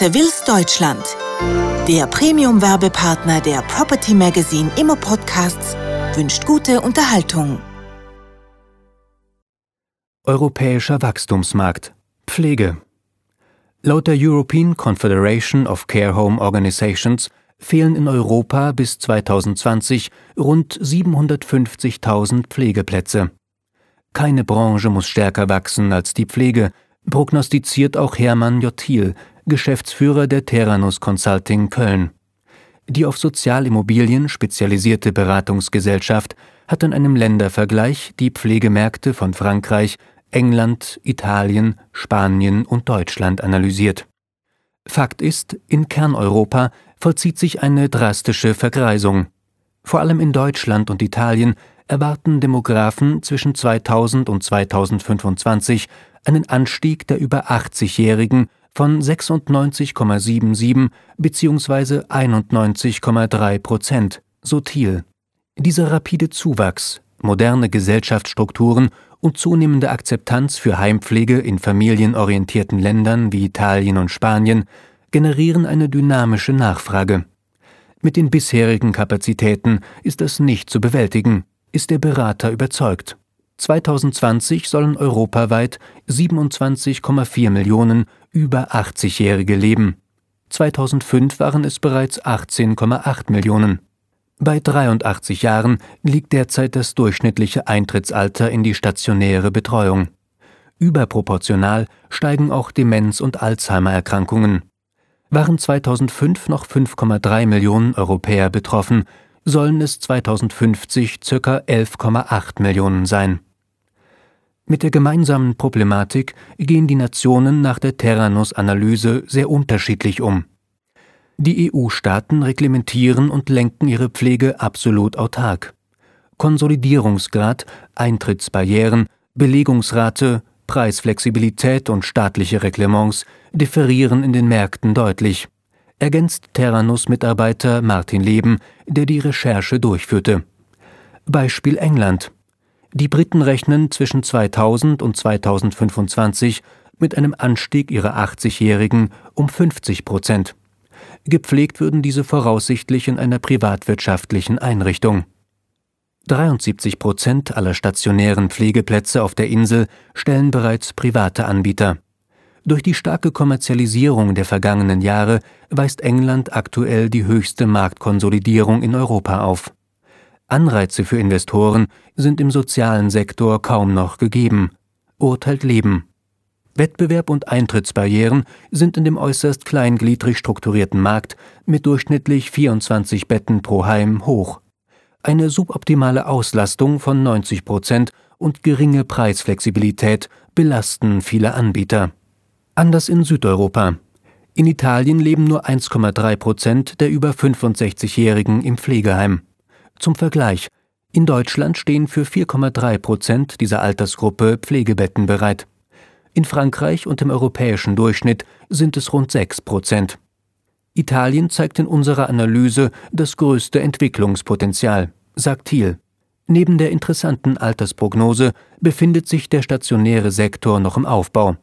Sevilles Deutschland. Der Premium-Werbepartner der Property Magazine Immo Podcasts wünscht gute Unterhaltung. Europäischer Wachstumsmarkt Pflege Laut der European Confederation of Care Home Organizations fehlen in Europa bis 2020 rund 750.000 Pflegeplätze. Keine Branche muss stärker wachsen als die Pflege, prognostiziert auch Hermann J. Geschäftsführer der Terranus Consulting Köln. Die auf Sozialimmobilien spezialisierte Beratungsgesellschaft hat in einem Ländervergleich die Pflegemärkte von Frankreich, England, Italien, Spanien und Deutschland analysiert. Fakt ist, in Kerneuropa vollzieht sich eine drastische Vergreisung. Vor allem in Deutschland und Italien erwarten Demografen zwischen 2000 und 2025 einen Anstieg der über 80-Jährigen von 96,77 bzw. 91,3 Prozent, so Thiel. Dieser rapide Zuwachs, moderne Gesellschaftsstrukturen und zunehmende Akzeptanz für Heimpflege in familienorientierten Ländern wie Italien und Spanien generieren eine dynamische Nachfrage. Mit den bisherigen Kapazitäten ist es nicht zu bewältigen, ist der Berater überzeugt. 2020 sollen europaweit 27,4 Millionen über 80-Jährige leben. 2005 waren es bereits 18,8 Millionen. Bei 83 Jahren liegt derzeit das durchschnittliche Eintrittsalter in die stationäre Betreuung. Überproportional steigen auch Demenz- und Alzheimer-Erkrankungen. Waren 2005 noch 5,3 Millionen Europäer betroffen, sollen es 2050 ca. 11,8 Millionen sein. Mit der gemeinsamen Problematik gehen die Nationen nach der Terranus-Analyse sehr unterschiedlich um. Die EU-Staaten reglementieren und lenken ihre Pflege absolut autark. Konsolidierungsgrad, Eintrittsbarrieren, Belegungsrate, Preisflexibilität und staatliche Reglements differieren in den Märkten deutlich, ergänzt Terranus-Mitarbeiter Martin Leben, der die Recherche durchführte. Beispiel England. Die Briten rechnen zwischen 2000 und 2025 mit einem Anstieg ihrer 80-Jährigen um 50 Prozent. Gepflegt würden diese voraussichtlich in einer privatwirtschaftlichen Einrichtung. 73 Prozent aller stationären Pflegeplätze auf der Insel stellen bereits private Anbieter. Durch die starke Kommerzialisierung der vergangenen Jahre weist England aktuell die höchste Marktkonsolidierung in Europa auf. Anreize für Investoren sind im sozialen Sektor kaum noch gegeben, urteilt Leben. Wettbewerb und Eintrittsbarrieren sind in dem äußerst kleingliedrig strukturierten Markt mit durchschnittlich 24 Betten pro Heim hoch. Eine suboptimale Auslastung von 90 Prozent und geringe Preisflexibilität belasten viele Anbieter. Anders in Südeuropa. In Italien leben nur 1,3 Prozent der über 65-Jährigen im Pflegeheim. Zum Vergleich, in Deutschland stehen für 4,3 Prozent dieser Altersgruppe Pflegebetten bereit. In Frankreich und im europäischen Durchschnitt sind es rund 6 Prozent. Italien zeigt in unserer Analyse das größte Entwicklungspotenzial, sagt Thiel. Neben der interessanten Altersprognose befindet sich der stationäre Sektor noch im Aufbau.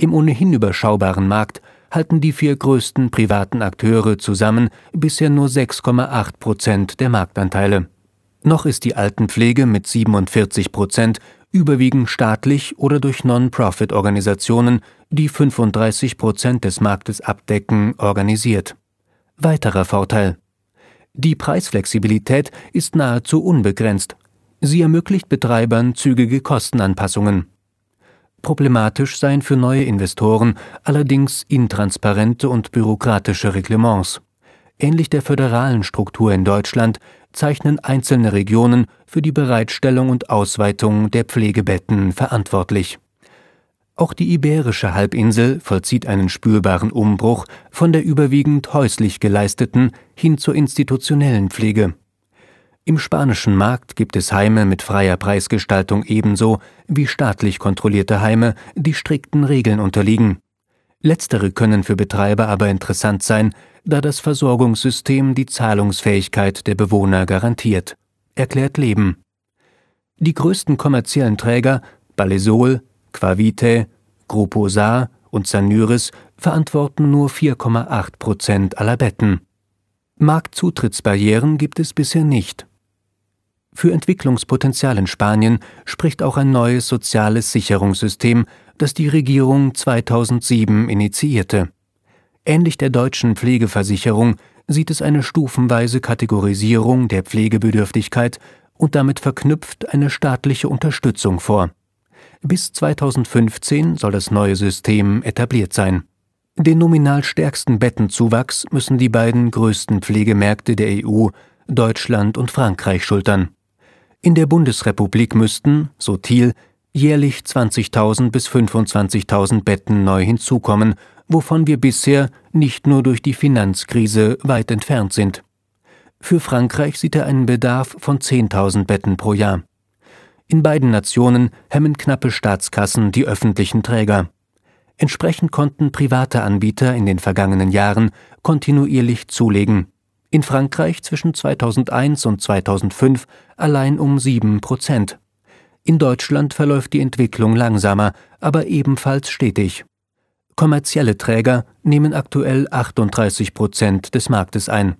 Im ohnehin überschaubaren Markt halten die vier größten privaten Akteure zusammen bisher nur 6,8 Prozent der Marktanteile. Noch ist die Altenpflege mit 47 Prozent überwiegend staatlich oder durch Non-Profit-Organisationen, die 35 Prozent des Marktes abdecken, organisiert. Weiterer Vorteil. Die Preisflexibilität ist nahezu unbegrenzt. Sie ermöglicht Betreibern zügige Kostenanpassungen. Problematisch seien für neue Investoren allerdings intransparente und bürokratische Reglements. Ähnlich der föderalen Struktur in Deutschland zeichnen einzelne Regionen für die Bereitstellung und Ausweitung der Pflegebetten verantwortlich. Auch die iberische Halbinsel vollzieht einen spürbaren Umbruch von der überwiegend häuslich geleisteten hin zur institutionellen Pflege. Im spanischen Markt gibt es Heime mit freier Preisgestaltung ebenso wie staatlich kontrollierte Heime, die strikten Regeln unterliegen. Letztere können für Betreiber aber interessant sein, da das Versorgungssystem die Zahlungsfähigkeit der Bewohner garantiert, erklärt Leben. Die größten kommerziellen Träger Balesol, Quavite, Grupo Saar und Sanuris verantworten nur 4,8 Prozent aller Betten. Marktzutrittsbarrieren gibt es bisher nicht. Für Entwicklungspotenzial in Spanien spricht auch ein neues soziales Sicherungssystem, das die Regierung 2007 initiierte. Ähnlich der deutschen Pflegeversicherung sieht es eine stufenweise Kategorisierung der Pflegebedürftigkeit und damit verknüpft eine staatliche Unterstützung vor. Bis 2015 soll das neue System etabliert sein. Den nominal stärksten Bettenzuwachs müssen die beiden größten Pflegemärkte der EU, Deutschland und Frankreich, schultern. In der Bundesrepublik müssten, so Thiel, jährlich 20.000 bis 25.000 Betten neu hinzukommen, wovon wir bisher nicht nur durch die Finanzkrise weit entfernt sind. Für Frankreich sieht er einen Bedarf von 10.000 Betten pro Jahr. In beiden Nationen hemmen knappe Staatskassen die öffentlichen Träger. Entsprechend konnten private Anbieter in den vergangenen Jahren kontinuierlich zulegen. In Frankreich zwischen 2001 und 2005 allein um sieben Prozent. In Deutschland verläuft die Entwicklung langsamer, aber ebenfalls stetig. Kommerzielle Träger nehmen aktuell 38 Prozent des Marktes ein.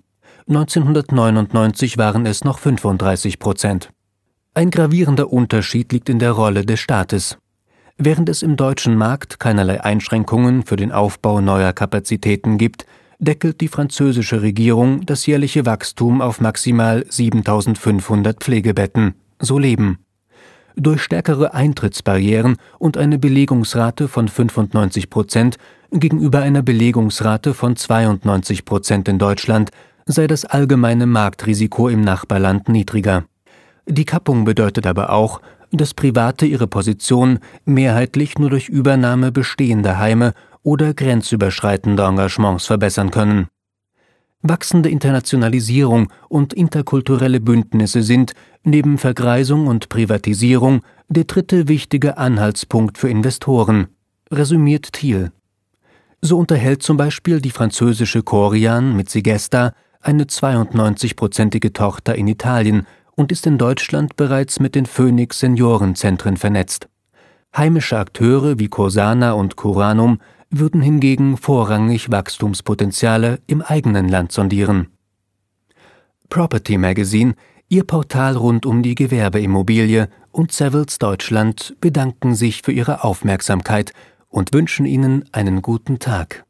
1999 waren es noch 35 Prozent. Ein gravierender Unterschied liegt in der Rolle des Staates. Während es im deutschen Markt keinerlei Einschränkungen für den Aufbau neuer Kapazitäten gibt, deckelt die französische Regierung das jährliche Wachstum auf maximal 7500 Pflegebetten, so leben durch stärkere Eintrittsbarrieren und eine Belegungsrate von 95 Prozent gegenüber einer Belegungsrate von 92 Prozent in Deutschland sei das allgemeine Marktrisiko im Nachbarland niedriger. Die Kappung bedeutet aber auch, dass Private ihre Position mehrheitlich nur durch Übernahme bestehender Heime oder grenzüberschreitende Engagements verbessern können. Wachsende Internationalisierung und interkulturelle Bündnisse sind, neben Vergreisung und Privatisierung, der dritte wichtige Anhaltspunkt für Investoren, resümiert Thiel. So unterhält zum Beispiel die französische Corian mit Sigesta eine 92-prozentige Tochter in Italien und ist in Deutschland bereits mit den Phoenix Seniorenzentren vernetzt. Heimische Akteure wie Corsana und Curanum würden hingegen vorrangig Wachstumspotenziale im eigenen Land sondieren. Property Magazine, ihr Portal rund um die Gewerbeimmobilie und Savills Deutschland bedanken sich für Ihre Aufmerksamkeit und wünschen Ihnen einen guten Tag.